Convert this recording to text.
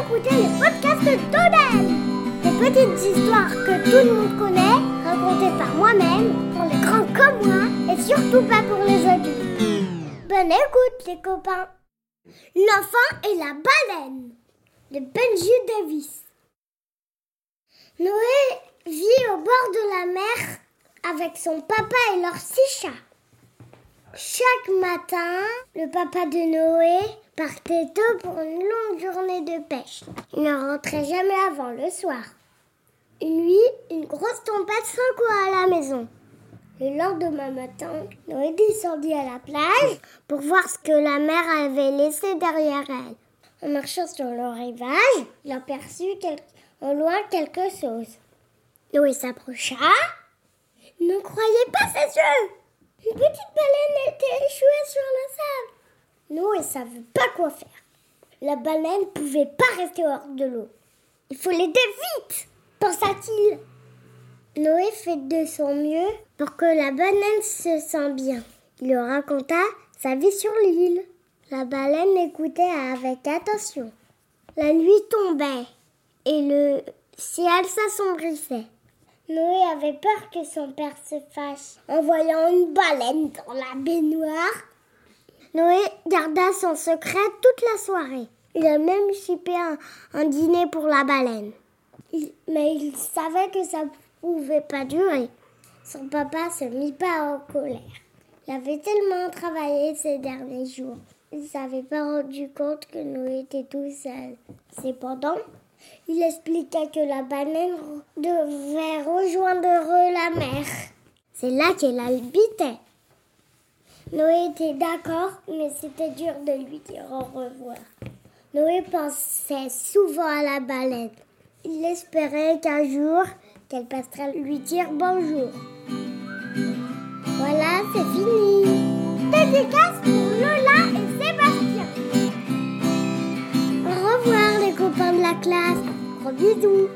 écouter le podcast Toadette Des petites histoires que tout le monde connaît, racontées par moi-même, pour les grands comme moi, et surtout pas pour les adultes. Bonne écoute les copains L'enfant et la baleine de Benji Davis Noé vit au bord de la mer avec son papa et leurs six chats. Chaque matin, le papa de Noé partait tôt pour une longue Il ne rentrait jamais avant le soir. Une nuit, une grosse tempête secoua à la maison. Le lendemain matin, Noé descendit à la plage pour voir ce que la mer avait laissé derrière elle. En marchant sur le rivage, il aperçut au loin quelque chose. Noé s'approcha. Ne croyait pas ses yeux. Une petite baleine était échouée sur le sable. Noé ne savait pas quoi faire. La baleine ne pouvait pas rester hors de l'eau. Il faut l'aider vite, pensa-t-il. Noé fait de son mieux pour que la baleine se sente bien. Il lui raconta sa vie sur l'île. La baleine écoutait avec attention. La nuit tombait et le ciel s'assombrissait. Noé avait peur que son père se fâche en voyant une baleine dans la baignoire. Noé garda son secret toute la soirée. Il a même chipé un, dîner pour la baleine. mais il savait que ça pouvait pas durer. Son papa se mit pas en colère. Il avait tellement travaillé ces derniers jours. Il s'avait pas rendu compte que Noé était tout seul. Cependant, il expliqua que la baleine devait rejoindre la mer. C'est là qu'elle habitait. Noé était d'accord, mais c'était dur de lui dire au revoir. Noé pensait souvent à la baleine. Il espérait qu'un jour, qu'elle passerait lui dire bonjour. Voilà, c'est fini. Dédicace pour Lola et Sébastien. Au revoir les copains de la classe. Gros bisous.